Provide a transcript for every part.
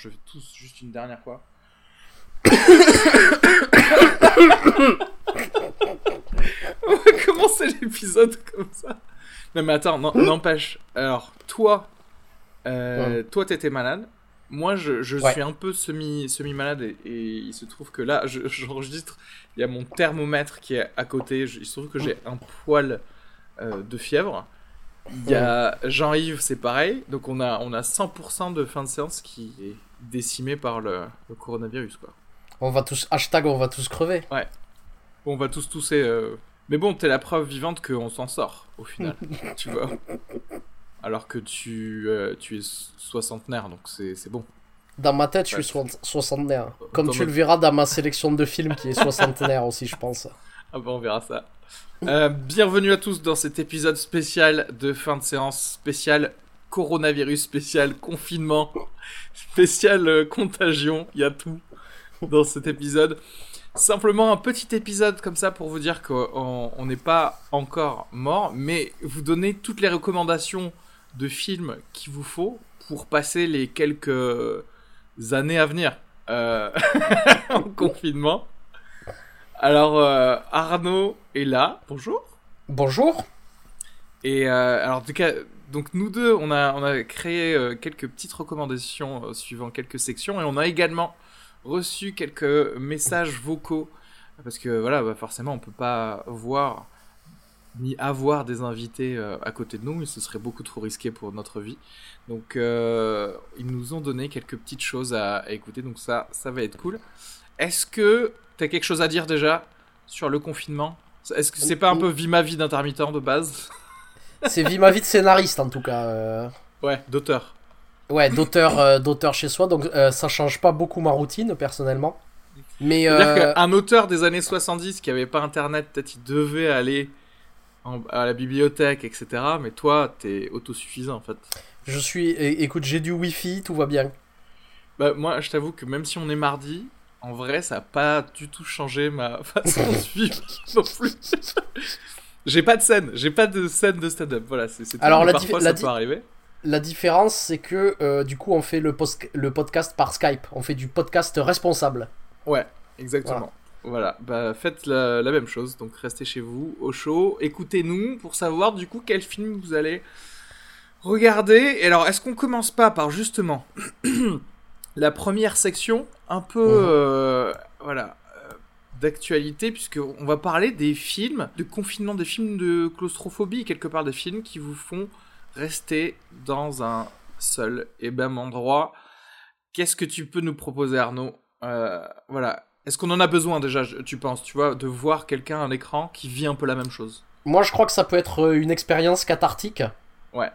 Je vais tous juste une dernière fois. On va commencer l'épisode comme ça. Non mais attends, non- n'empêche. Alors, toi, euh, toi t'étais malade. Moi, je, je Ouais. suis un peu semi, semi-malade et, et il se trouve que là, je- j'enregistre, il y a mon thermomètre qui est à côté. Je- il se trouve que j'ai un poil euh, de fièvre. Il y a Jean-Yves, c'est pareil. Donc on a, on a 100% de fin de séance qui est décimé par le, le coronavirus. Quoi. On va tous. Hashtag, on va tous crever. Bon, on va tous tousser. euh, Mais bon, t'es la preuve vivante qu'on s'en sort, au final. tu vois Alors que tu, euh, tu es soixantenaire, donc c'est bon. Dans ma tête, je Ouais. suis soix- soixantenaire. Comme Dans tu ma- le verras dans ma sélection de films qui est soixantenaire aussi, je pense. Ah bah on verra ça. Euh, bienvenue à tous dans cet épisode spécial de fin de séance, spécial coronavirus, spécial confinement, spécial euh, contagion, il y a tout dans cet épisode. Simplement un petit épisode comme ça pour vous dire qu'on on n'est pas encore mort, mais vous donner toutes les recommandations de films qu'il vous faut pour passer les quelques années à venir euh, en confinement. Alors, euh, Arnaud est là. Bonjour. Bonjour. Et euh, alors, en tout cas, donc nous deux, on a, on a créé euh, quelques petites recommandations euh, suivant quelques sections et on a également reçu quelques messages vocaux. Parce que voilà, bah, forcément, on peut pas voir ni avoir des invités euh, à côté de nous, et ce serait beaucoup trop risqué pour notre vie. Donc, ils nous ont donné quelques petites choses à, à écouter, donc ça, ça va être cool. Est-ce que tu as quelque chose à dire déjà sur le confinement? Est-ce que c'est pas un peu vie ma vie d'intermittent de base? C'est vie ma vie de scénariste en tout cas. euh. Ouais, d'auteur. Ouais, d'auteur, euh, d'auteur chez soi. Donc euh, ça change pas beaucoup ma routine personnellement. Mais C'est-à-dire euh, qu'un auteur des années 70 qui avait pas internet, peut-être il devait aller en- à la bibliothèque, etc. Mais toi, t'es autosuffisant en fait. je suis. é- Écoute, j'ai du wifi, tout va bien. Bah, moi, je t'avoue que même si on est mardi, en vrai, ça a pas du tout changé ma façon de vivre non plus. J'ai pas de scène, j'ai pas de scène de stand-up. Voilà, c'est. Alors, la parfois la ça peut arriver. La différence, c'est que euh, du coup, on fait le, le podcast par Skype. On fait du podcast responsable. Ouais, exactement. Voilà, bah faites la, la même chose, donc restez chez vous, au chaud, écoutez-nous pour savoir du coup quel film vous allez regarder. Et alors, est-ce qu'on commence pas par justement la première section, un peu, Mhm. euh, voilà, d'actualité, puisque on va parler des films de confinement, des films de claustrophobie, quelque part des films qui vous font rester dans un seul et même endroit. Qu'est-ce que tu peux nous proposer, Arnaud? Euh, Voilà. Est-ce qu'on en a besoin déjà, tu penses, tu vois, de voir quelqu'un à l'écran qui vit un peu la même chose? Moi, je crois que ça peut être euh, une expérience cathartique. Ouais.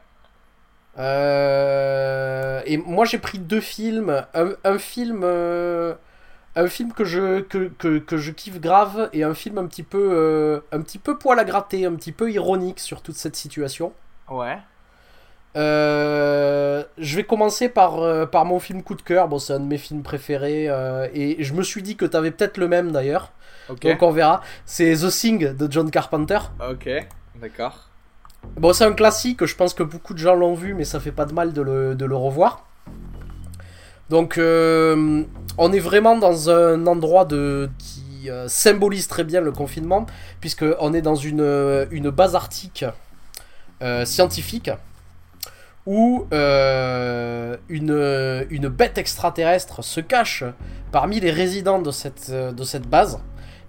Euh, et moi, j'ai pris deux films. Un, un film, euh, un film que je que, que, que je kiffe grave et un film un petit peu euh, un petit peu poil à gratter, un petit peu ironique sur toute cette situation. Ouais. Euh, je vais commencer par, euh, par mon film coup de cœur. Bon, c'est un de mes films préférés. euh, et je me suis dit que t'avais peut-être le même d'ailleurs. Donc on verra. C'est The Thing de John Carpenter. Ok. D'accord. Bon, c'est un classique. Je pense que beaucoup de gens l'ont vu, mais ça fait pas de mal de le, de le revoir. Donc, euh, on est vraiment dans un endroit de, qui euh, symbolise très bien le confinement, puisque on est dans une, euh, une base arctique scientifique où une, une bête extraterrestre se cache parmi les résidents de cette, de cette base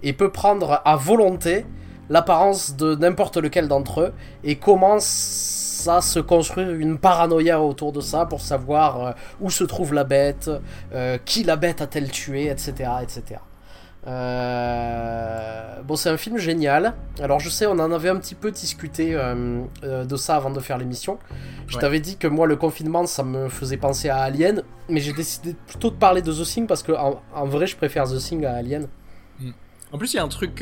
et peut prendre à volonté l'apparence de n'importe lequel d'entre eux et commence se construire une paranoïa autour de ça pour savoir euh, où se trouve la bête, euh, qui la bête a-t-elle tué, etc. etc. Euh, Bon, c'est un film génial. Alors, je sais, on en avait un petit peu discuté euh, euh, de ça avant de faire l'émission. Je Ouais. t'avais dit que moi, le confinement, ça me faisait penser à Alien, mais j'ai décidé plutôt de parler de The Thing parce que en, en vrai, je préfère The Thing à Alien. En plus, il y a un truc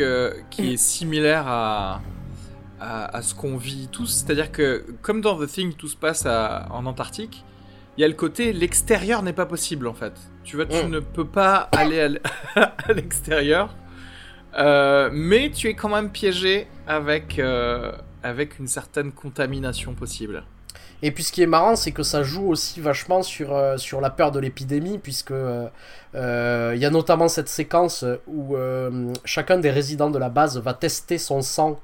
qui est similaire à, à, à ce qu'on vit tous. C'est-à-dire que, comme dans The Thing, tout se passe à- en Antarctique, il y a le côté l'extérieur n'est pas possible en fait. Tu vois, tu Mm. ne peux pas aller à l'extérieur. Euh, mais tu es quand même piégé avec, euh, avec une certaine contamination possible. Et puis ce qui est marrant, c'est que ça joue aussi vachement sur, euh, sur la peur de l'épidémie, puisque il y a notamment cette séquence où chacun des résidents de la base va tester son sang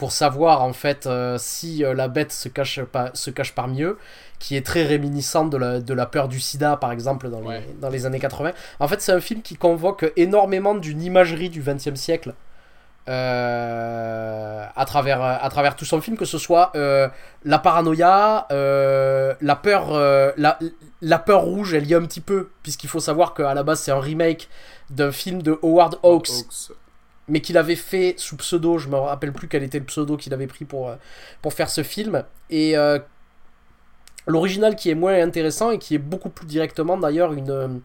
pour savoir en fait si la bête se cache, pas, se cache parmi eux, qui est très réminiscente de la, de la peur du sida par exemple dans, les, dans les années 80. En fait, c'est un film qui convoque énormément d'une imagerie du XXe siècle. Euh, à, travers, à travers tout son film, que ce soit euh, la paranoïa, euh, la peur, la, la, peur rouge, elle y est un petit peu, puisqu'il faut savoir qu'à la base c'est un remake d'un film de Howard Hawks, mais qu'il avait fait sous pseudo, je me rappelle plus quel était le pseudo qu'il avait pris pour, pour faire ce film, et l'original qui est moins intéressant et qui est beaucoup plus directement d'ailleurs une,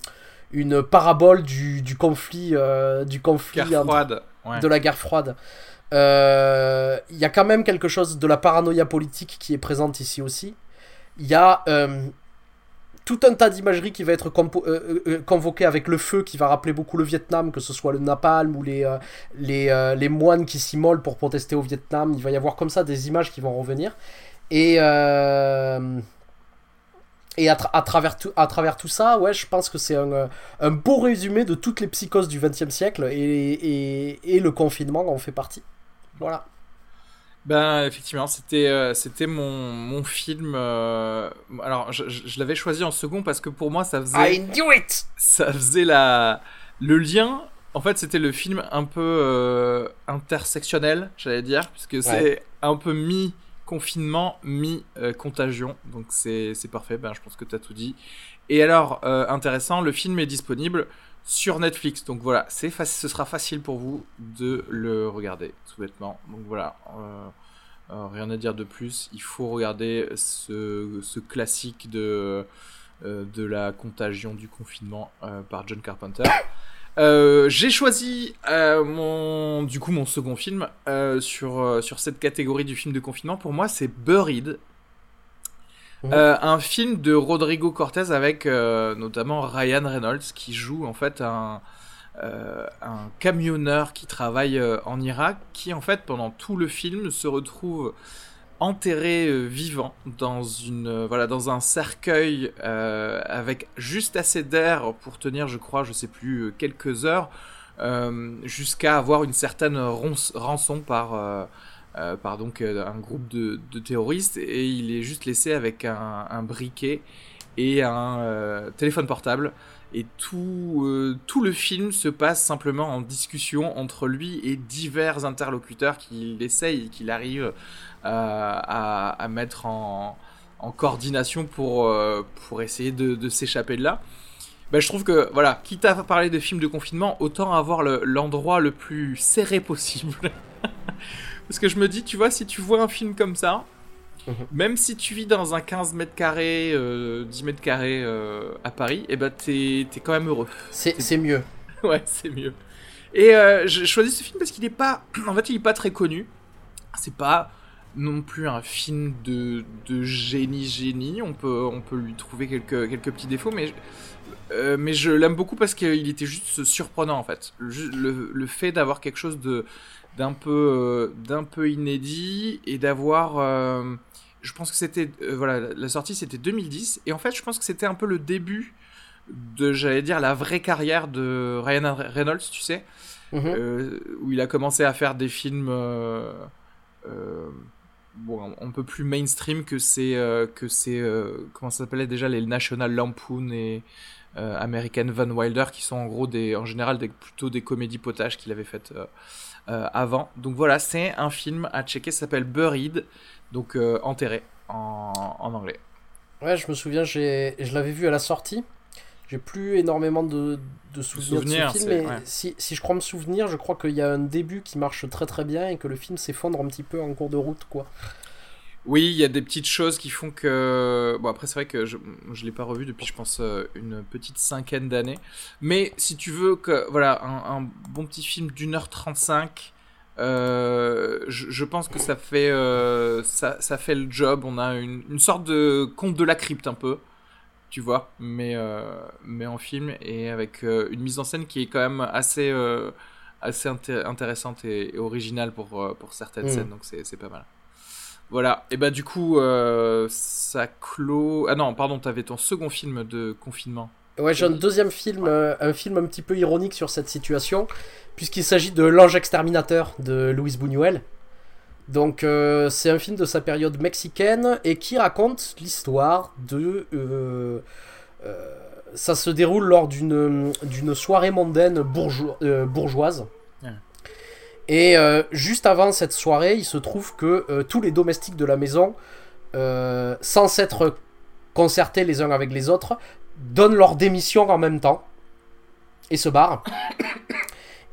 une parabole du, du conflit, du conflit de la guerre froide. Euh, il y a quand même quelque chose de la paranoïa politique qui est présente ici aussi. Il y a euh, tout un tas d'imagerie qui va être euh, convoqué avec le feu qui va rappeler beaucoup le Vietnam, que ce soit le napalm ou les, les, les moines qui s'immolent pour protester au Vietnam. Il va y avoir comme ça des images qui vont revenir. Et et à, travers tout, à travers tout ça, ouais, je pense que c'est un, euh, un, beau résumé de toutes les psychoses du XXe siècle et, et, le confinement en fait partie. Voilà. Ben effectivement, c'était euh, c'était mon, mon film. Euh, alors je, je, l'avais choisi en second parce que pour moi ça faisait. I knew it. Ça faisait la le lien. En fait, c'était le film un peu intersectionnel, j'allais dire, puisque c'est un peu mis confinement mi-contagion. Donc c'est parfait, ben, je pense que tu as tout dit. Et alors, euh, intéressant, le film est disponible sur Netflix. Donc voilà, c'est ce sera facile pour vous de le regarder, tout bêtement. Donc voilà, euh, euh, rien à dire de plus. Il faut regarder ce, classique de, de la contagion du confinement par John Carpenter. Euh, j'ai choisi euh, mon, du coup mon second film euh, sur, sur cette catégorie du film de confinement. Pour moi, c'est Buried. Un film de Rodrigo Cortez avec notamment Ryan Reynolds qui joue en fait un, un camionneur qui travaille en Irak qui en fait pendant tout le film se retrouve enterré euh, vivant dans une euh, voilà dans un cercueil euh, avec juste assez d'air pour tenir je crois je sais plus quelques heures jusqu'à avoir une certaine rançon par par donc un groupe de, terroristes et il est juste laissé avec un, briquet et un téléphone portable et tout, tout le film se passe simplement en discussion entre lui et divers interlocuteurs qu'il essaye, qu'il arrive à, mettre en, coordination pour, euh, pour essayer de, s'échapper de là. Ben, je trouve que, voilà, quitte à parler de films de confinement, autant avoir l'endroit le, plus serré possible. Parce que je me dis, tu vois, si tu vois un film comme ça, mhm. même si tu vis dans un 15 mètres carrés, 10 euh, mètres carrés euh, à Paris, et eh ben t'es es quand même heureux. C'est mieux. ouais, c'est mieux. Et j'ai choisi ce film parce qu'il est pas, en fait, il est pas très connu. C'est pas non plus un film de, de génie génie. On peut, on peut lui trouver quelques, quelques petits défauts, mais, euh, mais je l'aime beaucoup parce qu'il était juste surprenant en fait. Le, le, fait d'avoir quelque chose de d'un peu euh, d'un peu inédit et d'avoir euh, je pense que c'était voilà la sortie c'était 2010 et en fait je pense que c'était un peu le début de j'allais dire la vraie carrière de Ryan Reynolds tu sais mm-hmm. où il a commencé à faire des films bon, un peu plus mainstream que c'est euh, que c'est euh, comment ça s'appelait déjà les National Lampoon et euh, American Van Wilder qui sont en gros des en général des, plutôt des comédies potages qu'il avait faites avant. Donc voilà, c'est un film à checker, ça s'appelle Buried, donc enterré en, en, anglais. Ouais, je me souviens, je l'avais vu à la sortie. J'ai plus énormément de, de souvenirs, de ce film, mais si, si, je crois me souvenir, je crois qu'il y a un début qui marche très très bien et que le film s'effondre un petit peu en cours de route, quoi. Oui, il y a des petites choses qui font que... Bon, après, c'est vrai que je ne l'ai pas revu depuis, je pense, euh, une petite cinquaine d'années. Mais si tu veux que... Voilà, un, bon petit film d'une heure trente-cinq, euh, je, pense que ça fait, euh, ça, ça, fait le job. On a une, une sorte de conte de la crypte, un peu tu vois, mais, euh, mais en film et avec une mise en scène qui est quand même assez, assez intéressante et, originale pour, pour certaines mm. scènes, donc c'est pas mal. Voilà, et bah du coup, euh, ça clôt. Ah non, pardon, t'avais ton second film de confinement. Ouais, j'ai un deuxième film, euh, un film un petit peu ironique sur cette situation, puisqu'il s'agit de L'Ange Exterminateur de Luis Buñuel. Donc, euh, c'est un film de sa période mexicaine et qui raconte l'histoire de. ça se déroule lors d'une soirée mondaine bourgeois- bourgeoise. Et euh, juste avant cette soirée, il se trouve que euh, tous les domestiques de la maison, euh, sans s'être concertés les uns avec les autres, donnent leur démission en même temps et se barrent.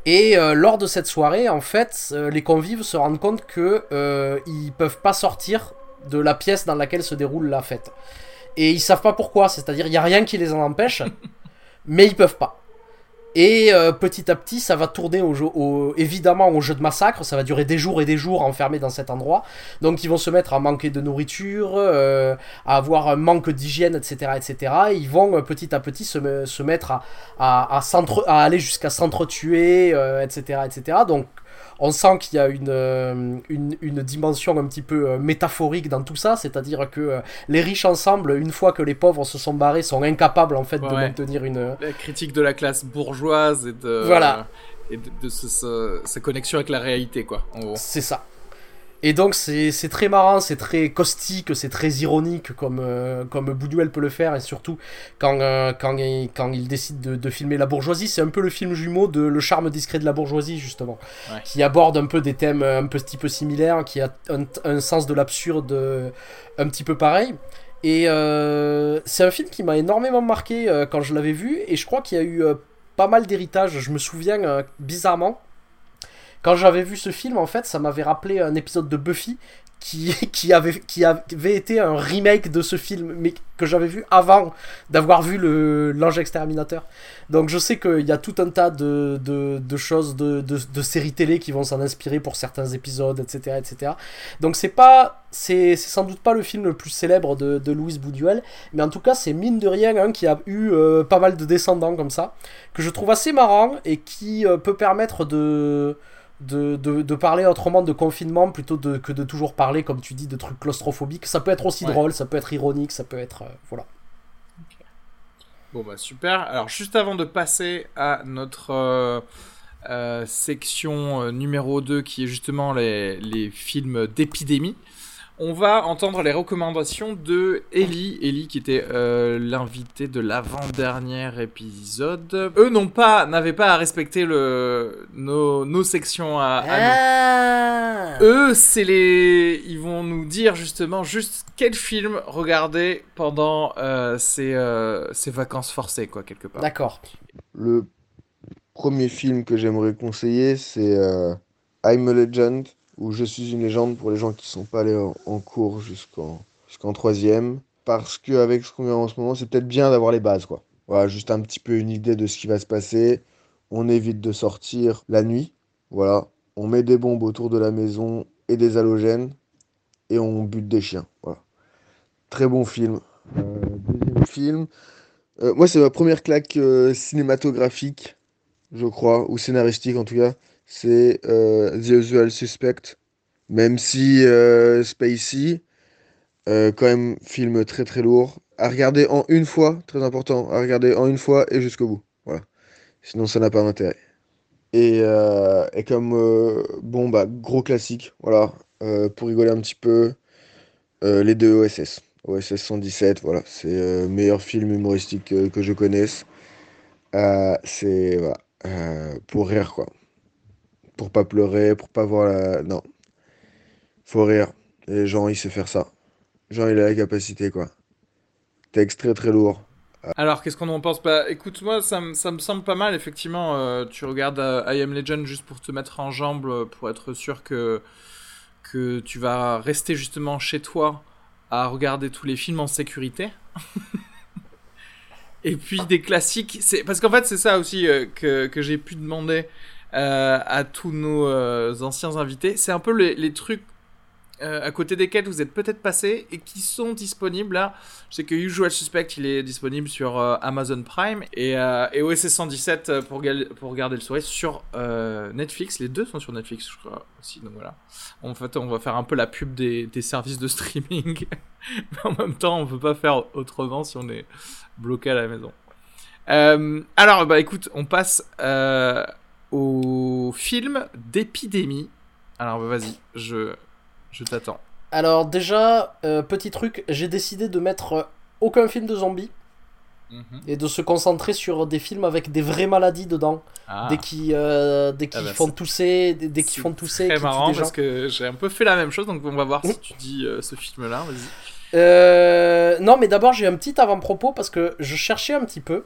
Et lors de cette soirée, en fait, les convives se rendent compte que ils peuvent pas sortir de la pièce dans laquelle se déroule la fête. Et ils savent pas pourquoi, c'est-à-dire il y a rien qui les en empêche, mais ils peuvent pas. Et euh, petit à petit, ça va tourner au jeu, au- évidemment au jeu de massacre. Ça va durer des jours et des jours enfermés dans cet endroit. Donc ils vont se mettre à manquer de nourriture, euh, à avoir un manque d'hygiène, etc., etc. Et ils vont euh, petit à petit se, me- se mettre à, à, à, à aller jusqu'à s'entretuer, etc., etc. Donc on sent qu'il y a une, euh, une, une dimension un petit peu euh, métaphorique dans tout ça, c'est-à-dire que euh, les riches ensemble, une fois que les pauvres se sont barrés, sont incapables en fait de Ouais, maintenir une, La critique de la classe bourgeoise et de. Voilà. Et de, de ce- ce- sa connexion avec la réalité, quoi. C'est ça. Et donc c'est très marrant, c'est très caustique, c'est très ironique comme, euh, comme Buñuel peut le faire et surtout quand, euh, quand, il, quand il décide de, de filmer la bourgeoisie, c'est un peu le film jumeau de Le charme discret de la bourgeoisie justement, Ouais. qui aborde un peu des thèmes un peu, petit peu similaires, qui a un, un sens de l'absurde euh, un petit peu pareil. Et euh, c'est un film qui m'a énormément marqué euh, quand je l'avais vu et je crois qu'il y a eu euh, pas mal d'héritage, je me souviens euh, bizarrement. Quand j'avais vu ce film, en fait, ça m'avait rappelé un épisode de Buffy qui, qui, avait, qui avait été un remake de ce film, mais que j'avais vu avant d'avoir vu le l'ange exterminateur. Donc je sais qu'il y a tout un tas de, de, choses, de, de, séries télé qui vont s'en inspirer pour certains épisodes, etc. etc. Donc c'est pas, c'est sans doute pas le film le plus célèbre de, de Louise Buñuel, mais en tout cas c'est mine de rien un qui a eu euh, pas mal de descendants comme ça, que je trouve assez marrant et qui euh, peut permettre de de, de, de parler autrement de confinement plutôt de, que de toujours parler, comme tu dis, de trucs claustrophobiques. Ça peut être aussi Ouais. drôle, ça peut être ironique, ça peut être. euh, voilà. Bon bah super. Alors juste avant de passer à notre euh, euh, section numéro 2 qui est justement les, les films d'épidémie, on va entendre les recommandations de Ellie. Ellie qui était euh, l'invité de l'avant-dernier épisode. Eux n'ont pas, n'avaient pas à respecter le, nos, nos sections à, à nous. Ah Eux, c'est les. Ils vont nous dire justement juste quel film regarder pendant euh, ces, euh, ces vacances forcées, quoi, quelque part. D'accord. Le premier film que j'aimerais conseiller, c'est euh, I'm a Legend, ou Je suis une légende pour les gens qui sont pas allés en, cours jusqu'en jusqu'en troisième. Parce qu'avec ce qu'on vit en ce moment, c'est peut-être bien d'avoir les bases, quoi. Voilà, juste un petit peu une idée de ce qui va se passer. On évite de sortir la nuit. Voilà. On met des bombes autour de la maison et des halogènes. Et on bute des chiens. Voilà. Très bon film. Euh, deuxième film. Euh, moi, c'est ma première claque euh, cinématographique, je crois, ou scénaristique en tout cas. C'est euh, The Usual Suspect. Même si euh, Spacey, euh, quand même, film très très lourd. À regarder en une fois, très important, à regarder en une fois et jusqu'au bout. Voilà. Sinon, ça n'a pas d'intérêt. Et, et comme, bon, bah, gros classique, voilà. Pour rigoler un petit peu, les deux OSS. OSS 117, voilà, c'est le meilleur film humoristique que, je connaisse. C'est pour rire quoi. Pour pas pleurer, pour pas voir la. Non. Faut rire. Et Jean, il sait faire ça. Jean, il a la capacité quoi. Texte très très lourd. Alors, qu'est-ce qu'on en pense? Bah, écoute, moi, ça, me- semble pas mal, effectivement. euh, tu regardes euh, I Am Legend juste pour te mettre en jambe, euh, pour être sûr que, que tu vas rester justement chez toi à regarder tous les films en sécurité. Et puis des classiques, parce qu'en fait c'est ça aussi euh, que, que j'ai pu demander euh, à tous nos euh, anciens invités. C'est un peu les, trucs euh, à côté desquels vous êtes peut-être passé et qui sont disponibles là. Je sais que Usual Suspect il est disponible sur Amazon Prime et, et OSS 117 euh, pour, pour garder le sourire sur Netflix. Les deux sont sur Netflix, je crois aussi. Donc voilà. En fait, on va faire un peu la pub des, services de streaming, mais en même temps, on peut pas faire autrement si on est bloqué à la maison. Alors, bah écoute, on passe au film d'épidémie. Alors, bah, vas-y, je, je t'attends. Alors déjà, euh, petit truc, j'ai décidé de mettre euh, aucun film de zombies et de se concentrer sur des films avec des vraies maladies dedans. Ah, Dès qu'ils euh, dès qu'ils Ah bah, font c'est- tousser, dès, c'est font tousser, tuent marrant des gens. parce que j'ai un peu fait la même chose, donc on va voir si Mm. tu dis euh, ce film-là. Vas-y. Euh, non, mais d'abord, j'ai un petit avant-propos parce que je cherchais un petit peu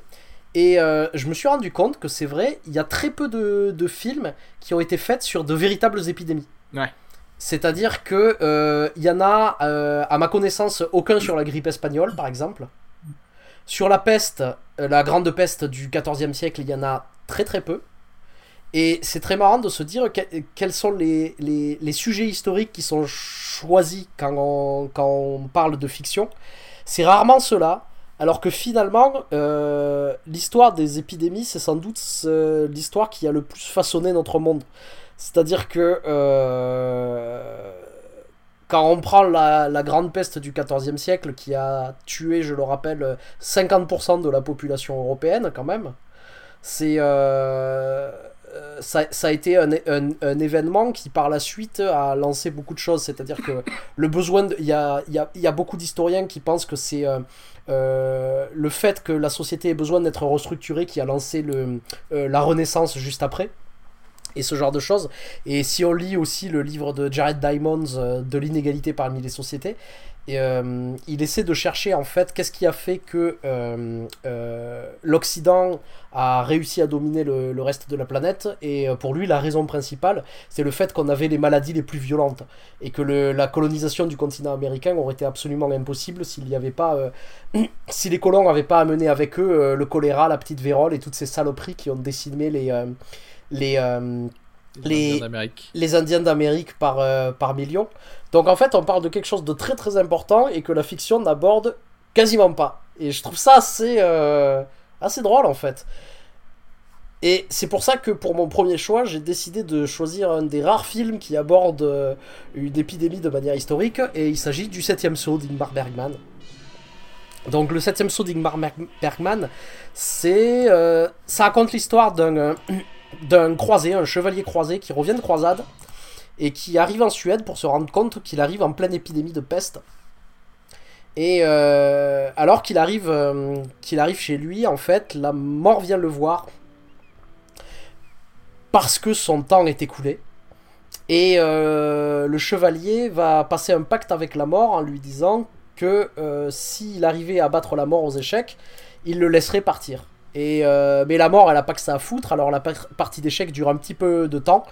et euh, je me suis rendu compte que c'est vrai, il y a très peu de, de films qui ont été faits sur de véritables épidémies. Ouais. C'est-à-dire que euh, il y en a, euh, à ma connaissance, aucun sur la grippe espagnole, par exemple. Sur la peste, euh, la grande peste du XIVe siècle, il y en a très très peu. Et c'est très marrant de se dire que- quels sont les, les, les sujets historiques qui sont choisis quand on, quand on parle de fiction. C'est rarement cela, alors que finalement, euh, l'histoire des épidémies, c'est sans doute euh, l'histoire qui a le plus façonné notre monde. C'est-à-dire que euh, quand on prend la, la grande peste du XIVe siècle, qui a tué, je le rappelle, 50% de la population européenne quand même, c'est ça, ça a été un, un- un événement qui par la suite a lancé beaucoup de choses. C'est-à-dire que le besoin, il y a, il y, a, il y a beaucoup d'historiens qui pensent que c'est euh, euh, le fait que la société ait besoin d'être restructurée qui a lancé le, euh, la Renaissance juste après. Et ce genre de choses. Et si on lit aussi le livre de Jared Diamonds euh, de l'inégalité parmi les sociétés, et, euh, il essaie de chercher en fait qu'est-ce qui a fait que euh, euh, l'Occident a réussi à dominer le, le reste de la planète. Et pour lui, la raison principale, c'est le fait qu'on avait les maladies les plus violentes. Et que le- la colonisation du continent américain aurait été absolument impossible s'il n'y avait pas. si les colons n'avaient pas amené avec eux le choléra, la petite vérole et toutes ces saloperies qui ont décimé les. les Les- Indiens d'Amérique. les Indiens d'Amérique par, par million. Donc en fait, on parle de quelque chose de très très important et que la fiction n'aborde quasiment pas. Et je trouve ça assez, euh, drôle en fait. Et c'est pour ça que pour mon premier choix, j'ai décidé de choisir un des rares films qui aborde euh, une épidémie de manière historique, et il s'agit du 7ème saut d'Ingmar Bergman. Donc le 7ème saut d'Ingmar Bergman, c'est, euh, ça raconte l'histoire d'un d'un croisé, un chevalier croisé qui revient de croisade et qui arrive en Suède pour se rendre compte qu'il arrive en pleine épidémie de peste. Et euh, alors qu'il arrive, euh, qu'il arrive chez lui, en fait, la mort vient le voir parce que son temps est écoulé. Et euh, le chevalier va passer un pacte avec la mort en lui disant que s'il arrivait à battre la mort aux échecs, il le laisserait partir. Et mais la mort, elle a pas que ça à foutre. Alors la par- partie d'échecs dure un petit peu de temps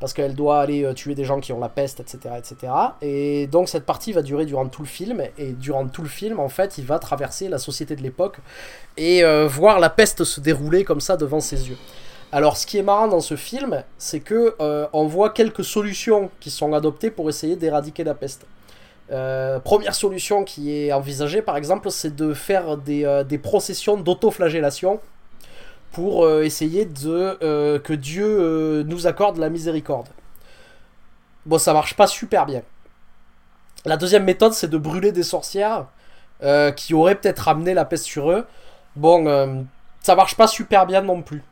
parce qu'elle doit aller euh, tuer des gens qui ont la peste, etc., etc. Et donc cette partie va durer durant tout le film. Et durant tout le film, en fait, il va traverser la société de l'époque et euh, voir la peste se dérouler comme ça devant ses yeux. Alors, ce qui est marrant dans ce film, c'est que euh, on voit quelques solutions qui sont adoptées pour essayer d'éradiquer la peste. Première solution qui est envisagée, par exemple, c'est de faire des, des processions d'autoflagellation pour euh, essayer de euh, que Dieu euh, nous accorde la miséricorde. Bon, ça marche pas super bien. La deuxième méthode, c'est de brûler des sorcières qui auraient peut-être ramené la peste sur eux. Bon, ça marche pas super bien non plus.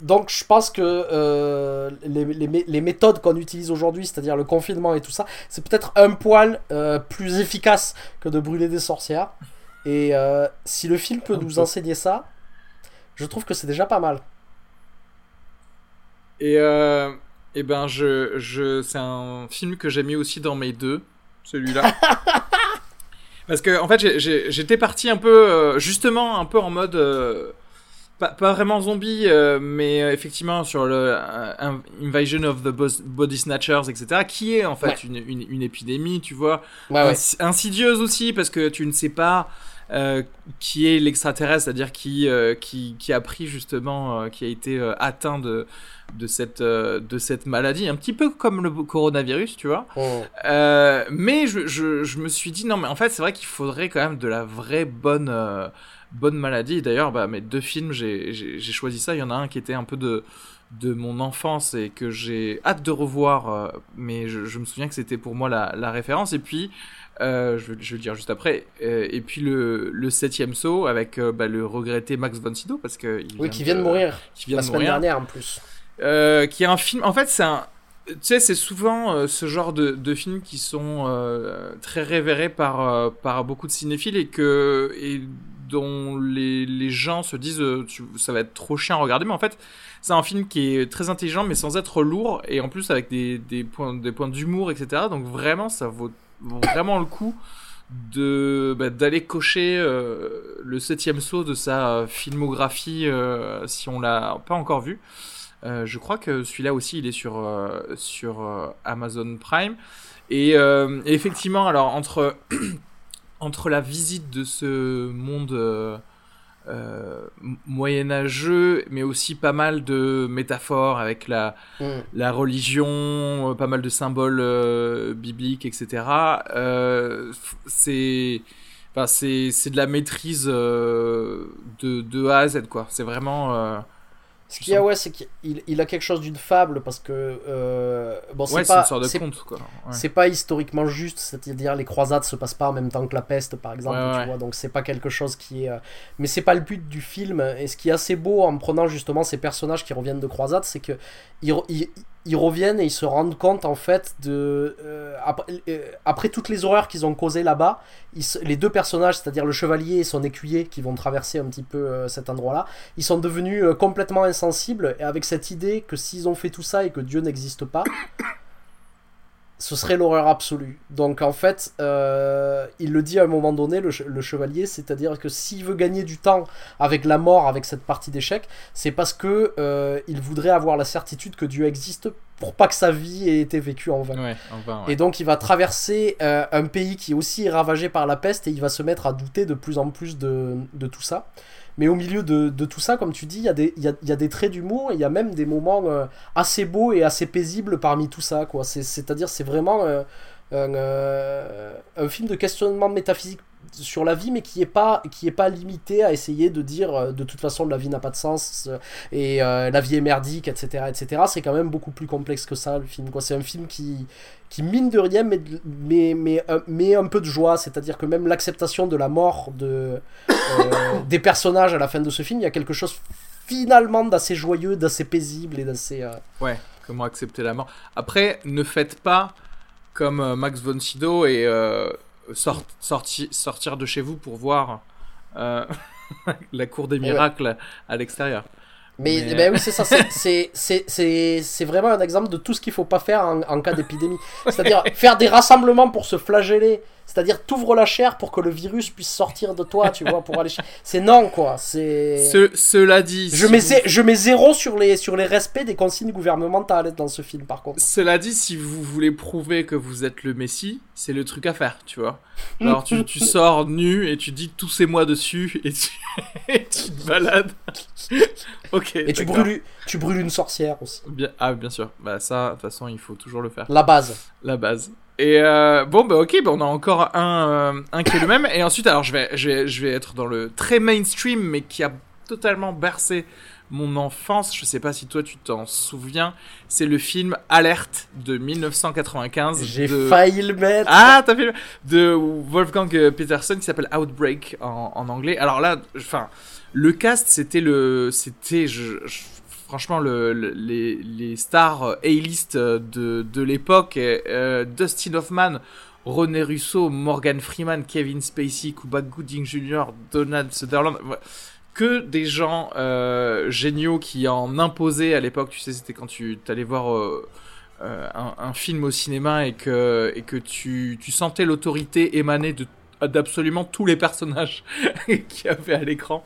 Donc je pense que les, les mé- les méthodes qu'on utilise aujourd'hui, c'est-à-dire le confinement et tout ça, c'est peut-être un poil plus efficace que de brûler des sorcières. Et euh, si le film peut nous enseigner ça, je trouve que c'est déjà pas mal. Et, euh, et ben, je, je, c'est un film que j'ai mis aussi dans mes deux, celui-là. Parce que, en fait, j'étais parti un peu, euh, justement, un peu en mode. euh, pas, pas vraiment zombie, euh, mais effectivement sur le in- Invasion of the Body Snatchers, etc., qui est en fait Ouais. une, une, une épidémie, tu vois, Ouais, ouais. Insi- insidieuse aussi parce que tu ne sais pas euh, qui est l'extraterrestre, c'est-à-dire qui, euh, qui, qui a pris justement, euh, qui a été atteint de, de, cette, de cette maladie, un petit peu comme le coronavirus, tu vois. Oh. Mais je, je, je me suis dit, non, mais en fait, c'est vrai qu'il faudrait quand même de la vraie bonne, bonne maladie. D'ailleurs, bah, mes deux films, j'ai choisi ça. Il y en a un qui était un peu de, de mon enfance et que j'ai hâte de revoir, euh, mais je, je me souviens que c'était pour moi la, la référence. Et puis, euh, je, vais- je vais le dire juste après, euh, et puis le, le septième saut avec euh, bah, le regretté Max von Sydow, parce que il Oui, qui vient de mourir qui vient la de semaine mourir. dernière en plus. Qui est un film. En fait, c'est un. Tu sais, c'est souvent ce genre de, de films qui sont très révérés par, par beaucoup de cinéphiles et que et dont les, les gens se disent tu- ça va être trop chiant à regarder. Mais en fait, c'est un film qui est très intelligent mais sans être lourd et en plus avec des, points, des points d'humour, etc. Donc vraiment, ça vaut vraiment le coup bah, d'aller cocher euh, le septième saut de sa filmographie euh, si on l'a pas encore vu. Euh, je crois que celui-là aussi, il est sur, sur Amazon Prime. Et effectivement, alors, entre, entre la visite de ce monde euh, moyenâgeux, mais aussi pas mal de métaphores avec la, Mm. la religion, euh, pas mal de symboles euh, bibliques, etc. Euh, f- c'est... Enfin, c'est c'est de la maîtrise euh, de, de A à Z, quoi. C'est vraiment... Ce qu'il y a, ouais, c'est qu'il il a quelque chose d'une fable parce que euh, bon, ouais, c'est pas, une sorte de c'est- conte, quoi. Ouais. c'est pas historiquement juste, c'est-à-dire les croisades se passent pas en même temps que la peste, par exemple, Ouais, tu vois. Donc c'est pas quelque chose qui est, euh, mais c'est pas le but du film. Et ce qui est assez beau en prenant justement ces personnages qui reviennent de croisades, c'est que ils, re- ils- ils reviennent et ils se rendent compte en fait de euh, après, euh, après toutes les horreurs qu'ils ont causées là-bas, les deux personnages, c'est-à-dire le chevalier et son écuyer qui vont traverser un petit peu euh, cet endroit-là, ils sont devenus complètement insensibles et avec cette idée que s'ils ont fait tout ça et que Dieu n'existe pas, ce serait l'horreur absolue. Donc en fait, euh, il le dit à un moment donné, le, che- le chevalier, c'est-à-dire que s'il veut gagner du temps avec la mort, avec cette partie d'échec, c'est parce que euh, il voudrait avoir la certitude que Dieu existe pour pas que sa vie ait été vécue en vain. Ouais, enfin, ouais. Et donc il va traverser euh, un pays qui est aussi ravagé par la peste et il va se mettre à douter de plus en plus de, de tout ça. Mais au milieu de, tout ça, comme tu dis, il y, a des- traits d'humour et il y a même des moments euh, assez beaux et assez paisibles parmi tout ça. C'est-à-dire c'est vraiment euh, euh, un film de questionnement métaphysique sur la vie mais qui est pas qui est pas limité à essayer de dire euh, de toute façon la vie n'a pas de sens euh, et euh, la vie est merdique etc etc c'est quand même beaucoup plus complexe que ça le film quoi. C'est un film qui qui mine de rien mais mais mais, mais un peu de joie. C'est à dire que même l'acceptation de la mort de euh, des personnages à la fin de ce film il y a quelque chose finalement d'assez joyeux d'assez paisible et d'assez euh, Ouais, comment accepter la mort. Après, ne faites pas comme Max von Sydow et sort- sorti- sortir de chez vous pour voir euh, la cour des miracles à l'extérieur. Mais, Mais- ben oui, c'est ça. c'est- vraiment un exemple de tout ce qu'il faut pas faire en, en cas d'épidémie. C'est-à-dire faire des rassemblements pour se flageller. C'est-à-dire t'ouvres la chair pour que le virus puisse sortir de toi, tu vois, pour aller. ch- C'est non, quoi. C'est. Ce- cela dit, Je si mets, vous- zé- je mets zéro sur les, sur les respects des consignes gouvernementales dans ce film, par contre. Cela dit, si vous voulez prouver que vous êtes le Messie, c'est le truc à faire, tu vois. Alors tu, tu sors nu et tu dis tous ces mois dessus et tu, et tu te balades. ok. Et tu brûles, tu brûles une sorcière aussi. Bien, ah, bien sûr. Bah ça, de toute façon, il faut toujours le faire. La base. La base. Et euh, bon, bah ok, bah, on a encore un, euh, un qui est le même. Et ensuite, alors je vais, je, vais, je vais être dans le très mainstream, mais qui a totalement bercé mon enfance. Je sais pas si toi tu t'en souviens. C'est le film Alerte de 1995. J'ai de... failli le mettre. Ah, t'as fait le- de Wolfgang Peterson qui s'appelle Outbreak en, en anglais. Alors là, enfin, le cast c'était le, c'était, je- je- franchement le, le- les, les stars euh, A-list euh, de, de l'époque, euh, Dustin Hoffman. René Russo, Morgan Freeman, Kevin Spacey, Cuba Gooding Jr., Donald Sutherland, que des gens euh, géniaux qui en imposaient à l'époque. Tu sais, c'était quand tu allais voir euh, euh, un, un film au cinéma et que, et que tu, tu sentais l'autorité émaner d'absolument tous les personnages qu'il y avait à l'écran.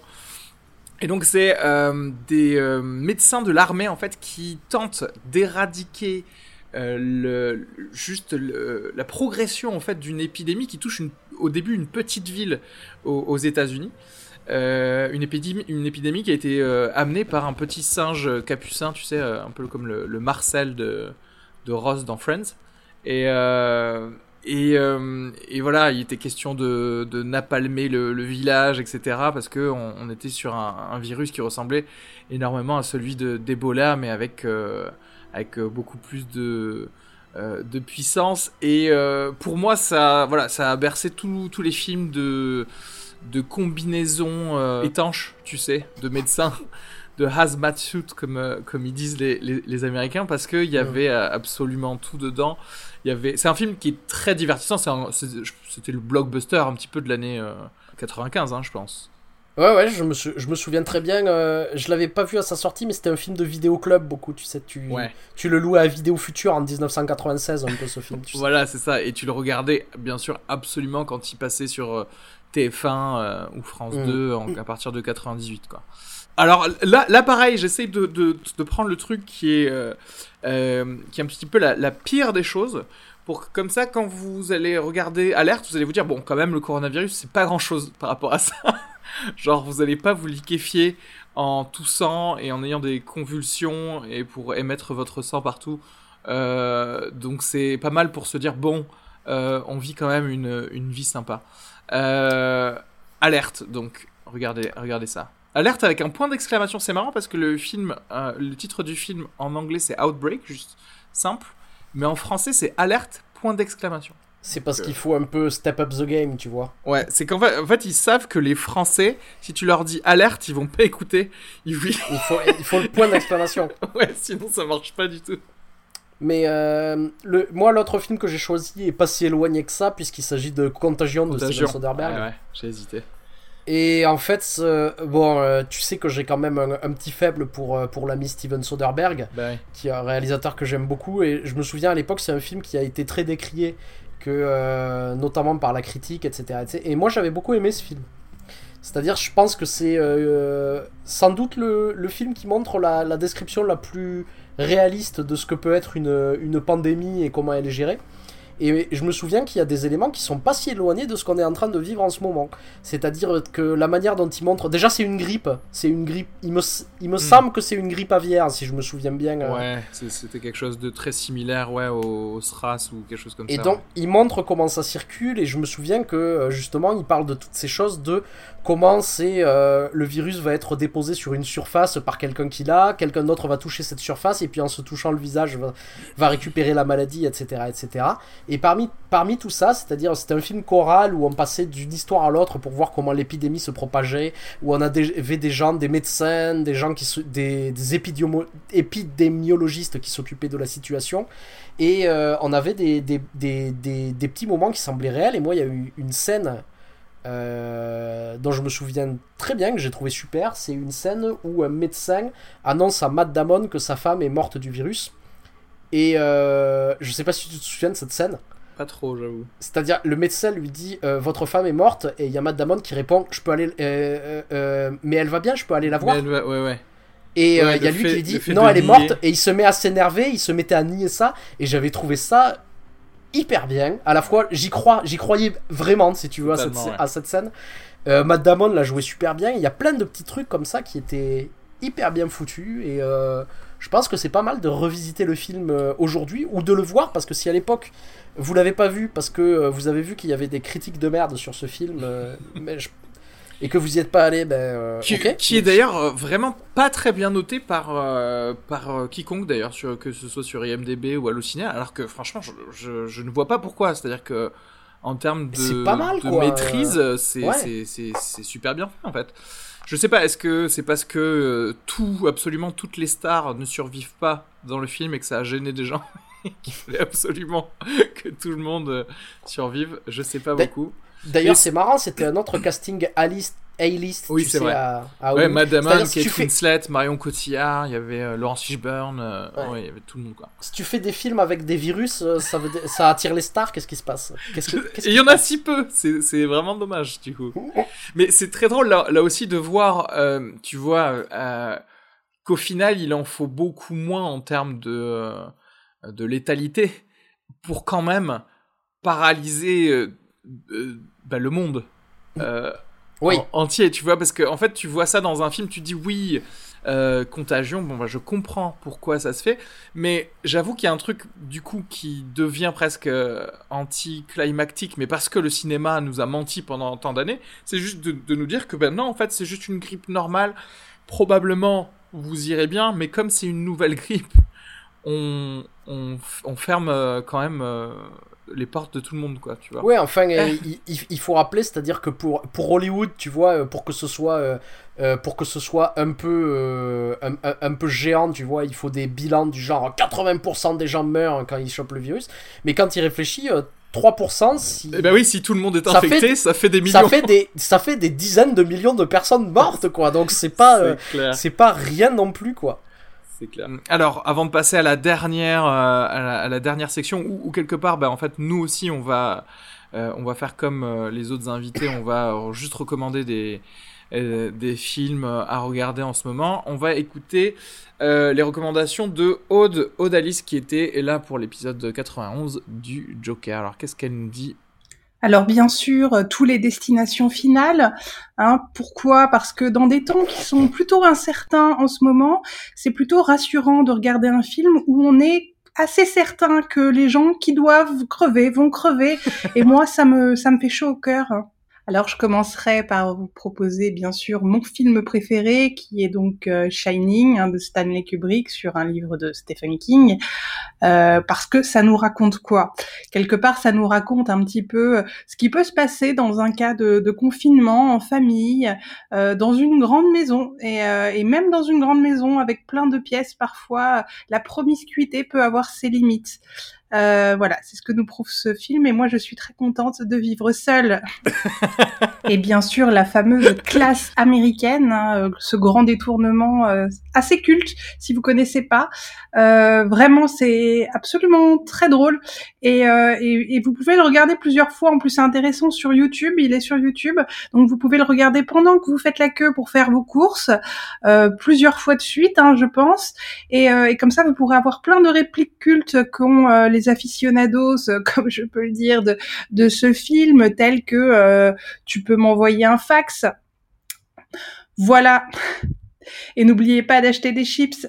Et donc c'est euh, des euh, médecins de l'armée en fait qui tentent d'éradiquer euh, juste la progression en fait d'une épidémie qui touche au début une petite ville aux, États-Unis. Une, épidémie, une épidémie qui a été amenée par un petit singe capucin, tu sais, un peu comme le, Marcel de, de Ross dans Friends. Et, et, euh, et voilà, il était question de, de napalmer le, le village, etc. Parce que on, on était sur un, un virus qui ressemblait énormément à celui de d'Ebola, mais avec euh, avec euh, beaucoup plus de euh, de puissance. Et euh, pour moi, ça voilà, ça a bercé tous les films de de combinaisons euh, étanches, tu sais, de médecins. de hazmat suit comme comme ils disent les, les, les Américains parce qu'il y avait absolument tout dedans il y avait c'est un film qui est très divertissant c'était le blockbuster un petit peu de l'année euh, 95 hein, je pense Ouais, ouais, je me, sou- je me souviens très bien. euh, je l'avais pas vu à sa sortie, mais c'était un film de vidéo club beaucoup. Tu sais, tu, ouais tu le louais à Vidéo Future en 1996, un peu ce film. Tu voilà c'est ça et tu le regardais bien sûr absolument quand il passait sur euh, TF1 euh, ou France Mm. 2 en- à partir de 98 quoi alors là, pareil, j'essaye de, prendre le truc qui est, euh, euh, qui est un petit peu la, pire des choses. Pour que, comme ça, quand vous allez regarder Alerte, vous allez vous dire, bon, quand même, le coronavirus, c'est pas grand chose par rapport à ça. Genre, vous allez pas vous liquéfier en toussant et en ayant des convulsions et pour émettre votre sang partout. Euh, donc, c'est pas mal pour se dire, bon, on vit quand même une, une vie sympa. Alerte, donc, regardez, regardez ça. Alerte avec un point d'exclamation, c'est marrant parce que le film, euh, le titre du film en anglais c'est Outbreak, juste simple, mais en français c'est Alerte, point d'exclamation. C'est parce qu'il faut un peu step up the game, tu vois. Ouais, c'est qu'en fait, en fait, ils savent que les Français, si tu leur dis alerte, ils vont pas écouter. Ils... Il faut, il faut le point d'exclamation. ouais, sinon ça marche pas du tout. Mais euh, le, moi, l'autre film que j'ai choisi est pas si éloigné que ça, puisqu'il s'agit de Contagion, de. Steven Soderbergh. Ouais, ouais, j'ai hésité. Et en fait, bon, euh, tu sais que j'ai quand même un, un petit faible pour, euh, pour l'ami Steven Soderbergh, ouais. qui est un réalisateur que j'aime beaucoup. Et je me souviens à l'époque, c'est un film qui a été très décrié, que, euh, notamment par la critique, etc. etc. Et moi, j'avais beaucoup aimé ce film. C'est-à-dire, je pense que c'est euh, sans doute le, le film qui montre la, la description la plus réaliste de ce que peut être une, une pandémie et comment elle est gérée. Et je me souviens qu'il y a des éléments qui sont pas si éloignés de ce qu'on est en train de vivre en ce moment. C'est-à-dire que la manière dont il montre. Déjà, c'est une grippe. C'est une grippe. Il me, il me semble que c'est une grippe aviaire, si je me souviens bien. euh. Ouais, c'était quelque chose de très similaire, ouais, au, au SRAS ou quelque chose comme Et ça. donc, ouais. il montre comment ça circule, et je me souviens que euh, justement, il parle de toutes ces choses, de comment c'est euh, le virus va être déposé sur une surface par quelqu'un qui l'a, quelqu'un d'autre va toucher cette surface, et puis en se touchant le visage va, va récupérer la maladie, etc., etc. Et parmi parmi tout ça, c'est-à-dire c'était un film choral où on passait d'une histoire à l'autre pour voir comment l'épidémie se propageait, où on avait des gens, des médecins, des gens qui des, épidémiologistes qui s'occupaient de la situation. Et euh, on avait des, des, des petits moments qui semblaient réels. Et moi, il y a eu une scène euh, dont je me souviens très bien, que j'ai trouvé super. C'est une scène où un médecin annonce à Matt Damon que sa femme est morte du virus. Et euh, je sais pas si tu te souviens de cette scène. Pas trop, j'avoue. C'est-à-dire, le médecin lui dit euh, Votre femme est morte. Et il y a Matt Damon qui répond Je peux aller. euh, euh, mais elle va bien, je peux aller la voir. Mais elle va- ouais, ouais. Et Ouais, il y a lui fait- qui lui dit non, elle est morte, et il se met à s'énerver, il se mettait à nier ça, et j'avais trouvé ça hyper bien. À la fois, j'y crois, j'y croyais vraiment, si tu veux, à cette, ouais. à cette scène. Matt Damon l'a joué super bien. Il y a plein de petits trucs comme ça qui étaient hyper bien foutus, et je pense que c'est pas mal de revisiter le film euh, aujourd'hui ou de le voir parce que si à l'époque vous l'avez pas vu parce que euh, vous avez vu qu'il y avait des critiques de merde sur ce film, euh, mais je- et que vous y êtes pas allé, ben euh, Qui, est d'ailleurs euh, vraiment pas très bien noté par, euh, par quiconque d'ailleurs, que ce soit sur IMDB ou Allociné, alors que franchement, je, je, je ne vois pas pourquoi. C'est-à-dire que en termes de, C'est pas mal, de quoi. maîtrise, Ouais. c'est super bien fait en fait. Je sais pas, est-ce que c'est parce que euh, tout, absolument toutes les stars ne survivent pas dans le film et que ça a gêné des gens qu'il fallait absolument que tout le monde euh, survive? Je sais pas beaucoup. D'ailleurs, c'est marrant, c'était un autre casting A-list, A-list, Oui, c'est vrai. à, à Ouais, Damon, C'est-à-dire, si Kate tu fais- Winslet, Marion Cotillard, il y avait euh, Laurence Fishburne, euh, Ouais. ouais, il y avait tout le monde quoi. Si tu fais des films avec des virus, euh, ça, veut dire- ça attire les stars, qu'est-ce qui se passe? Que- Et il y en a si peu, c'est vraiment dommage du coup. Mais c'est très drôle là, là aussi de voir, tu vois, qu'au final il en faut beaucoup moins en termes de, de létalité pour quand même paralyser bah, le monde. Oui. entier, tu vois, parce que en fait, tu vois ça dans un film, tu dis oui, euh, Contagion, bon, bah, je comprends pourquoi ça se fait, mais j'avoue qu'il y a un truc du coup qui devient presque euh, anti-climactique, mais parce que le cinéma nous a menti pendant tant d'années, c'est juste de, nous dire que ben non, en fait, c'est juste une grippe normale. Probablement, vous irez bien, mais comme c'est une nouvelle grippe, on, on, ferme euh, quand même les portes de tout le monde, quoi, tu vois. Ouais, enfin, il, il, faut rappeler, c'est-à-dire que pour, pour Hollywood, tu vois, pour que ce soit euh, pour que ce soit un peu, euh, un, peu géant, tu vois, il faut des bilans du genre 80% des gens meurent quand ils chopent le virus. Mais quand il réfléchit, 3%, euh, si... Eh ben oui, si tout le monde est infecté, ça fait, des millions. Ça fait des, ça fait des dizaines de millions de personnes mortes, quoi. Donc c'est pas, c'est pas rien non plus, quoi. Clair. Alors, avant de passer à la dernière, dernière section, où, quelque part, bah, en fait, nous aussi, on va, va faire comme les autres invités, on va juste recommander des euh, des films à regarder en ce moment. On va écouter euh, les recommandations de Aude, Aude Alice qui était là pour l'épisode 91 du Joker. Alors qu'est-ce qu'elle nous dit alors bien sûr, euh, tous les destinations finales. Hein, pourquoi? Parce que dans des temps qui sont plutôt incertains en ce moment, c'est plutôt rassurant de regarder un film où on est assez certain que les gens qui doivent crever vont crever. Et moi, ça me ça me fait chaud au cœur. Alors je commencerai par vous proposer bien sûr mon film préféré qui est donc euh, Shining hein, de Stanley Kubrick sur un livre de Stephen King. Euh, parce que ça nous raconte quoi? Quelque part ça nous raconte un petit peu euh, ce qui peut se passer dans un cas de, confinement en famille, dans une grande maison. Et même dans une grande maison avec plein de pièces parfois la promiscuité peut avoir ses limites. Euh, voilà, c'est ce que nous prouve ce film et moi je suis très contente de vivre seule. et bien sûr la fameuse classe américaine, hein, euh, ce grand détournement euh, assez culte si vous connaissez pas. vraiment c'est absolument très drôle et, et, et, vous pouvez le regarder plusieurs fois. En plus c'est intéressant sur YouTube, il est sur YouTube, donc vous pouvez le regarder pendant que vous faites la queue pour faire vos courses, plusieurs fois de suite, hein, je pense. Et, et, comme ça vous pourrez avoir plein de répliques cultes qu'ont les aficionados, euh, comme je peux le dire, de, de ce film, tel que euh, tu peux m'envoyer un fax. Voilà. Et n'oubliez pas d'acheter des chips.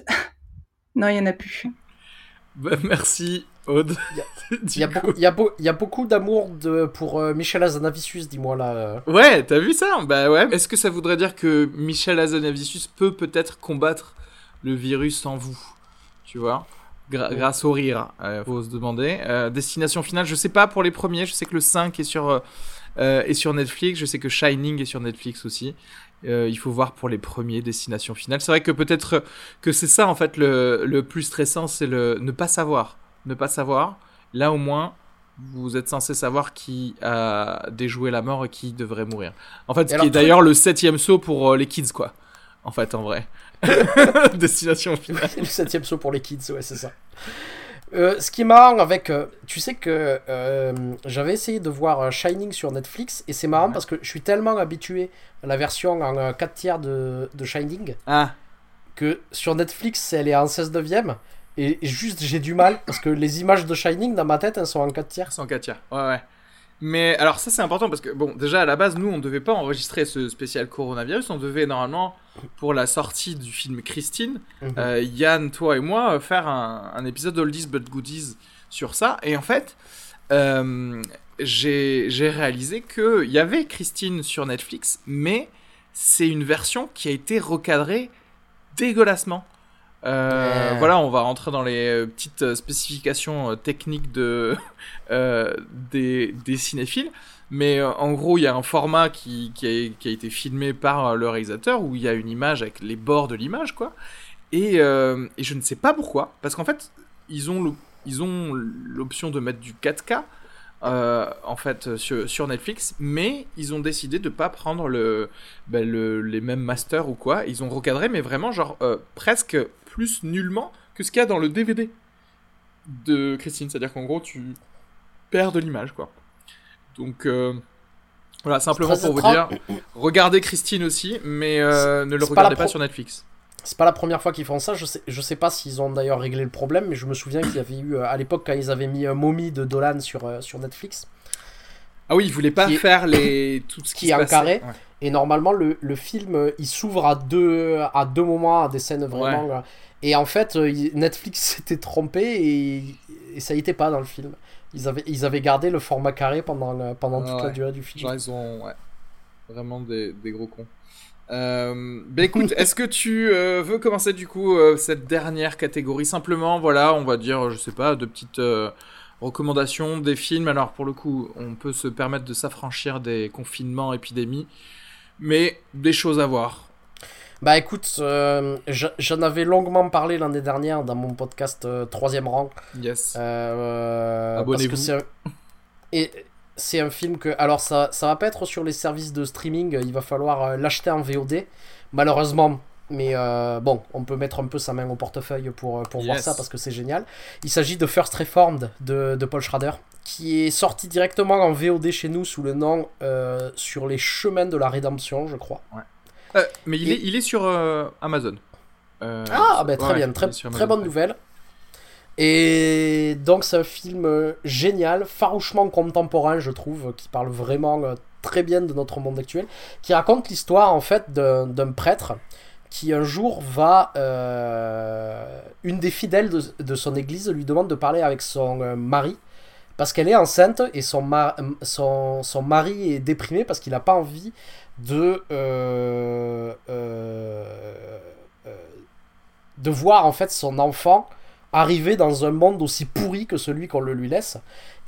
non, il y en a plus. Bah, merci, Aude. Il y, a, beaucoup, d'amour pour euh, Michel Azanavicius, dis-moi là. Ouais, t'as vu ça? Bah ouais. Est-ce que ça voudrait dire que Michel Azanavicius peut peut-être combattre le virus sans vous? Tu vois? Grâce au rire, euh, faut se demander. Euh, destination finale, je sais pas pour les premiers, je sais que le 5 est sur, euh, est sur Netflix, je sais que Shining est sur Netflix aussi. il faut voir pour les premiers Destination finale. C'est vrai que peut-être que c'est ça en fait le, le plus stressant, c'est le ne pas savoir. Ne pas savoir. Là au moins, vous êtes censé savoir qui a déjoué la mort et qui devrait mourir. En fait, ce qui est d'ailleurs le septième saut pour les kids, quoi. En fait, en vrai. Destination finale. le septième saut pour les kids, ouais, c'est ça. Euh, ce qui est marrant avec. Euh, tu sais que euh, j'avais essayé de voir Shining sur Netflix et c'est marrant parce que je suis tellement habitué à la version en 4 tiers de, de Shining ah. que sur Netflix elle est en 16 neuvième et juste j'ai du mal parce que les images de Shining dans ma tête elles sont en 4 tiers. Elles sont en 4 tiers, ouais, ouais. Mais alors ça c'est important parce que bon déjà à la base nous on devait pas enregistrer ce spécial coronavirus, on devait normalement pour la sortie du film Christine, mhm. euh, Yann, toi et moi faire un, épisode Oldies but Goodies sur ça et en fait euh, j'ai réalisé qu'il y avait Christine sur Netflix mais c'est une version qui a été recadrée dégueulassement. Euh, voilà, on va rentrer dans les euh, petites euh, spécifications techniques de, des, des, cinéphiles. Mais en gros, il y a un format qui, qui, a, qui, a, été filmé par le réalisateur où il y a une image avec les bords de l'image, quoi. Et, et, je ne sais pas pourquoi, parce qu'en fait, ils ont l'option de mettre du 4K. en fait sur, sur, Netflix, mais ils ont décidé de pas prendre le, ben, le, les mêmes masters ou quoi. Ils ont recadré, mais vraiment genre presque plus nullement que ce qu'il y a dans le DVD de Christine. C'est-à-dire qu'en gros, tu perds de l'image, quoi. Donc, euh, voilà, simplement pour vous dire, regardez Christine aussi, mais euh, ne le regardez pas, sur Netflix. C'est pas la première fois qu'ils font ça. Je sais, je sais pas s'ils ont d'ailleurs réglé le problème, mais je me souviens qu'il y avait eu, euh, à l'époque, quand ils avaient mis Mommy de Dolan sur, sur Netflix, Ah oui, il voulait pas Qui est- faire les tout ce qui, qui est en carré. Ouais. Et normalement, le, le film, euh, il s'ouvre à deux, à deux moments, à des scènes vraiment. Et en fait, euh, Netflix s'était trompé et, et ça y était pas dans le film. Ils avaient, ils avaient gardé le format carré pendant, le- pendant toute la durée du film. Genre ils ont ouais, vraiment des, des gros cons. Euh, bah écoute, est-ce que tu euh, veux commencer du coup euh, cette dernière catégorie? Simplement voilà, on va dire je sais pas de petites recommandations des films. Alors pour le coup, on peut se permettre de s'affranchir des confinements, épidémies, mais des choses à voir. Bah écoute, euh, je- j'en avais longuement parlé l'année dernière dans mon podcast euh, Troisième rang. Yes. Euh, parce Abonnez-vous. un... Et c'est un film que... Alors ça, ça va pas être sur les services de streaming, il va falloir euh, l'acheter en VOD, malheureusement. Mais euh, bon, on peut mettre un peu sa main au portefeuille pour, euh, pour voir ça parce que c'est génial. Il s'agit de First Reformed de, de Paul Schrader, qui est sorti directement en VOD chez nous sous le nom euh, Sur les chemins de la rédemption, je crois. Euh, mais il Et- est il est sur euh, Amazon. Ah, bah, très ouais, bien, très, très bonne nouvelle. Et donc, c'est un film génial, farouchement contemporain, je trouve, qui parle vraiment très bien de notre monde actuel, qui raconte l'histoire en fait d'un d'un prêtre qui un jour va. euh, une des fidèles de, de son église lui demande de parler avec son euh, mari. Parce qu'elle est enceinte et son, ma- son, son mari est déprimé parce qu'il n'a pas envie de, euh, euh, euh, de voir en fait son enfant arriver dans un monde aussi pourri que celui qu'on le lui laisse.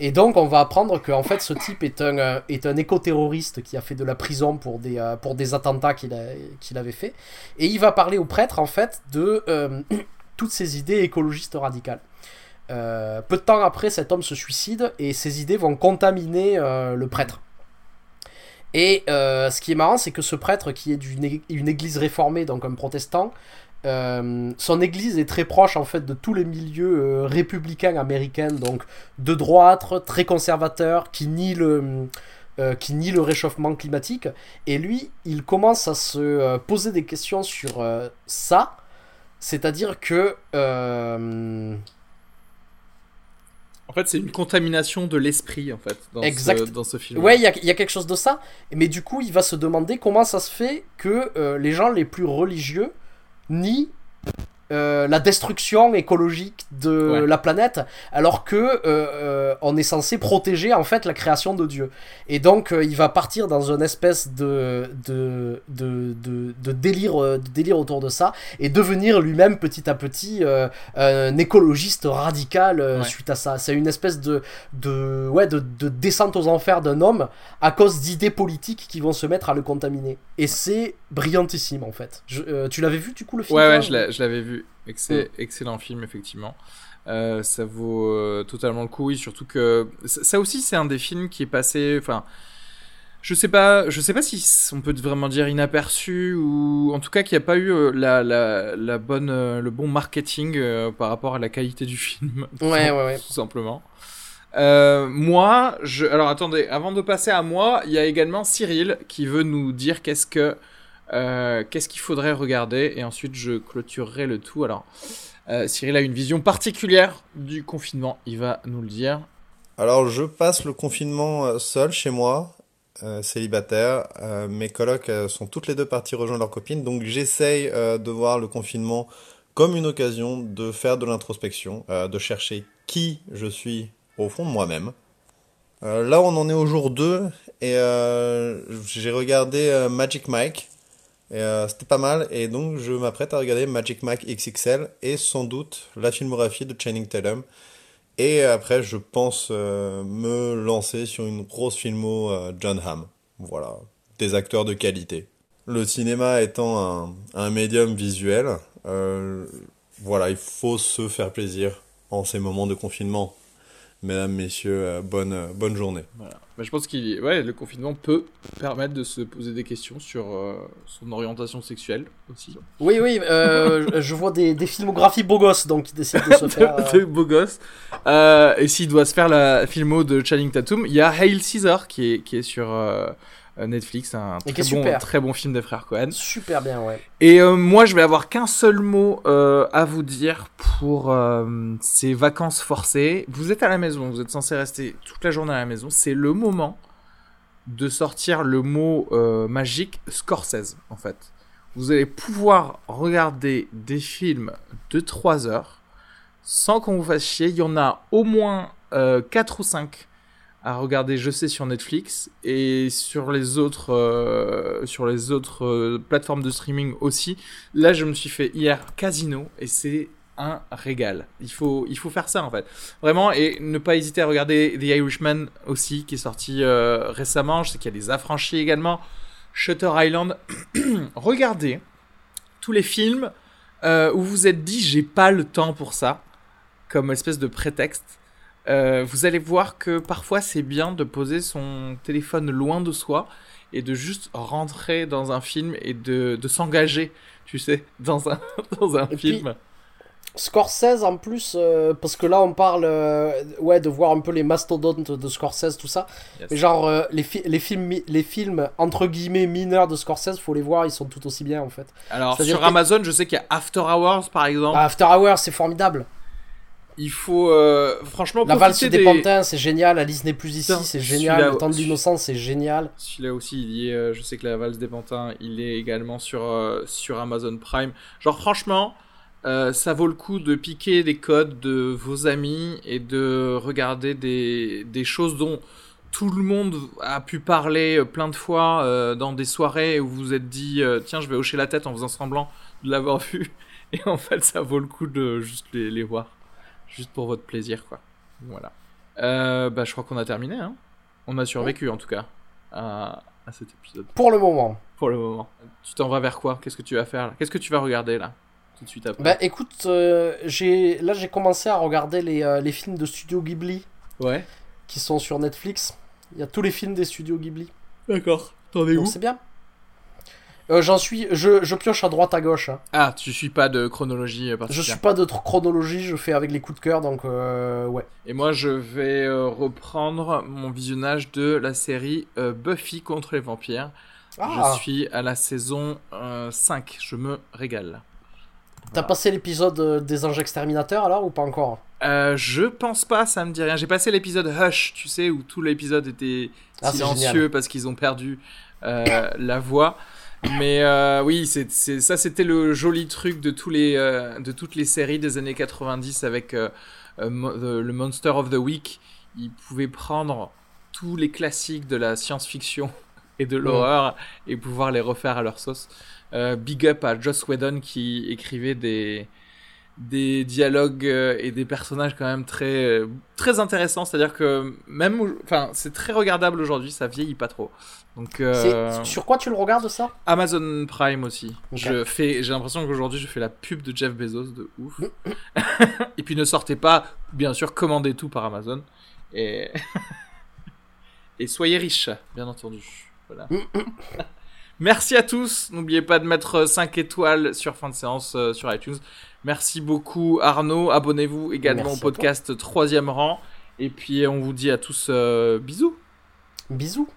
Et donc on va apprendre que en fait ce type est un, euh, est un éco-terroriste qui a fait de la prison pour des, euh, pour des attentats qu'il avait fait. Et il va parler au prêtre en fait de euh, toutes ces idées écologistes radicales. Euh, peu de temps après, cet homme se suicide et ses idées vont contaminer euh, le prêtre. Et euh, ce qui est marrant, c'est que ce prêtre, qui est d'une ég- une église réformée, donc un protestant, son église est très proche en fait de tous les milieux républicains américains, donc de droite, très conservateurs, qui nient le, qui nient le réchauffement climatique. Et lui, il commence à se poser des questions sur ça, c'est-à-dire que En fait, c'est une contamination de l'esprit en fait dans Exact. ce dans ce film. Ouais, il y a, il y a quelque chose de ça. Mais du coup, il va se demander comment ça se fait que euh, les gens les plus religieux nient euh, la destruction écologique de Ouais. la planète, alors que euh, euh, on est censé protéger en fait la création de Dieu. Et donc, il va partir dans une espèce de de, de, de, de délire de délire autour de ça et devenir lui-même petit à petit un écologiste radical Ouais. suite à ça. C'est une espèce de de ouais de, de descente aux enfers d'un homme à cause d'idées politiques qui vont se mettre à le contaminer. Et c'est brillantissime en fait. Je- tu l'avais vu du coup le film Ouais, ouais, je l'avais vu. Excellent, excellent film, effectivement. Euh, ça vaut euh, totalement le coup, oui, surtout que ça aussi, c'est un des films qui est passé. Enfin, je sais pas, je sais pas si on peut vraiment dire inaperçu ou en tout cas qu'il n'y a pas eu euh, la, la, la bonne, le bon marketing euh, par rapport à la qualité du film. Ouais, ouais, ouais. Tout simplement. Moi, je... alors attendez, avant de passer à moi, il y a également Cyril qui veut nous dire qu'est-ce que euh, qu'est-ce qu'il faudrait regarder? Et ensuite je clôturerai le tout. Alors, euh, Cyril a une vision particulière du confinement, il va nous le dire. Alors, je passe le confinement euh, seul chez moi, célibataire. Mes colocs sont toutes les deux parties rejoindre leurs copines, donc j'essaye de voir le confinement comme une occasion de faire de l'introspection, de chercher qui je suis au fond de moi-même. Là, on en est au jour 2 et j'ai regardé Magic Mike. Euh, c'était pas mal et donc je m'apprête à regarder Magic Mike XXL et sans doute la filmographie de Channing Tatum. Et après, je pense euh, me lancer sur une grosse filmo euh, John Hamm. Voilà, des acteurs de qualité. Le cinéma étant un, un médium visuel, voilà, il faut se faire plaisir en ces moments de confinement. Mesdames, messieurs, euh, bonne, euh, bonne journée. Voilà. Mais je pense qu'il ouais, le confinement peut permettre de se poser des questions sur euh, son orientation sexuelle aussi. Oui, oui, euh, je vois des, des filmographies beaux gosses donc qui décident de se faire. euh, de beau gosse. Euh, et s'il doit se faire la filmo de Channing Tatum, il y a Hail Caesar qui est, qui est sur euh, Netflix, un très bon, super. très bon film des frères Cohen. Super bien, ouais. Et euh, moi, je vais avoir qu'un seul mot euh, à vous dire pour euh, ces vacances forcées. Vous êtes à la maison, vous êtes censé rester toute la journée à la maison. C'est le moment de sortir le mot euh, magique Scorsese, en fait. Vous allez pouvoir regarder des films de 3 heures sans qu'on vous fasse chier. Il y en a au moins euh, 4 ou 5 à regarder, je sais, sur Netflix et sur les autres, euh, sur les autres euh, plateformes de streaming aussi. Là, je me suis fait hier Casino et c'est un régal. Il faut, il faut faire ça en fait. Vraiment, et ne pas hésiter à regarder The Irishman aussi, qui est sorti euh, récemment. Je sais qu'il y a des affranchis également. Shutter Island. Regardez tous les films où vous êtes dit j'ai pas le temps pour ça, comme espèce de prétexte. Euh, vous allez voir que parfois c'est bien de poser son téléphone loin de soi et de juste rentrer dans un film et de, de s'engager, tu sais, dans un, dans un Et film. Scorsese en plus, euh, parce que là on parle euh, ouais, de voir un peu les mastodontes de Scorsese, tout ça. Yes. Mais genre, euh, les, fi- les, films, les films entre guillemets mineurs de Scorsese, faut les voir, ils sont tout aussi bien en fait. Alors sur que- Amazon, je sais qu'il y a After Hours par exemple. Ah, After Hours, c'est formidable. Il faut euh, franchement La valse des des... pantins, c'est génial. Alice n'est plus ici, c'est génial. Le temps de l'innocence, c'est génial. Celui-là aussi, il y est. euh, je sais que la valse des pantins, il est également sur euh, sur Amazon Prime. Genre franchement, euh, ça vaut le coup de piquer des codes de vos amis et de regarder des des choses dont tout le monde a pu parler plein de fois dans des soirées où vous vous êtes dit tiens je vais hocher la tête en faisant semblant de l'avoir vu et en fait ça vaut le coup de juste les, les voir juste pour votre plaisir quoi. Voilà. Euh, bah je crois qu'on a terminé hein. On a survécu en tout cas à, à cet épisode. Pour le moment. pour le moment. Tu t'en vas vers quoi? Qu'est-ce que tu vas faire là? Qu'est-ce que tu vas regarder là tout de suite après? Bah écoute, euh, j'ai là j'ai commencé à regarder les, euh, les films de Studio Ghibli. Ouais. Qui sont sur Netflix. Il y a tous les films des studios Ghibli. d'accord. T'en es Donc c'est bien. Euh, J'en suis, je, je pioche à droite à gauche. hein. ah tu suis pas de chronologie euh, Je particulière suis pas de chronologie, je fais avec les coups de cœur, donc euh, ouais. Et moi, je vais reprendre mon visionnage de la série Buffy contre les vampires. Ah, Je suis à la saison euh, 5. Je me régale. t'as passé l'épisode des anges exterminateurs alors ou pas encore? Euh, je pense pas, ça me dit rien. J'ai passé l'épisode Hush, tu sais, où tout l'épisode était Ah, silencieux parce qu'ils ont perdu euh, la voix. Mais euh, oui, c'est c'est- ça c'était le joli truc de, tous les, euh, de toutes les séries des années 90 avec euh, euh, Mo- le Monster of the Week. Ils pouvaient prendre tous les classiques de la science-fiction et de l'horreur et pouvoir les refaire à leur sauce. Big up à Joss Whedon qui écrivait des, des dialogues euh, et des personnages quand même très euh, très intéressants. C'est à dire que même enfin c'est très regardable aujourd'hui ça vieillit pas trop. Donc euh, Sur quoi tu le regardes ça? Amazon Prime aussi. Je fais j'ai l'impression qu'aujourd'hui je fais la pub de Jeff Bezos de ouf. Et puis ne sortez pas bien sûr commandez tout par Amazon. Et et soyez riches bien entendu. Voilà. Merci à tous. N'oubliez pas de mettre 5 étoiles sur fin de séance euh, sur iTunes. Merci beaucoup Arnaud. Abonnez-vous également Merci au podcast troisième rang. Et puis on vous dit à tous euh, bisous. Bisous.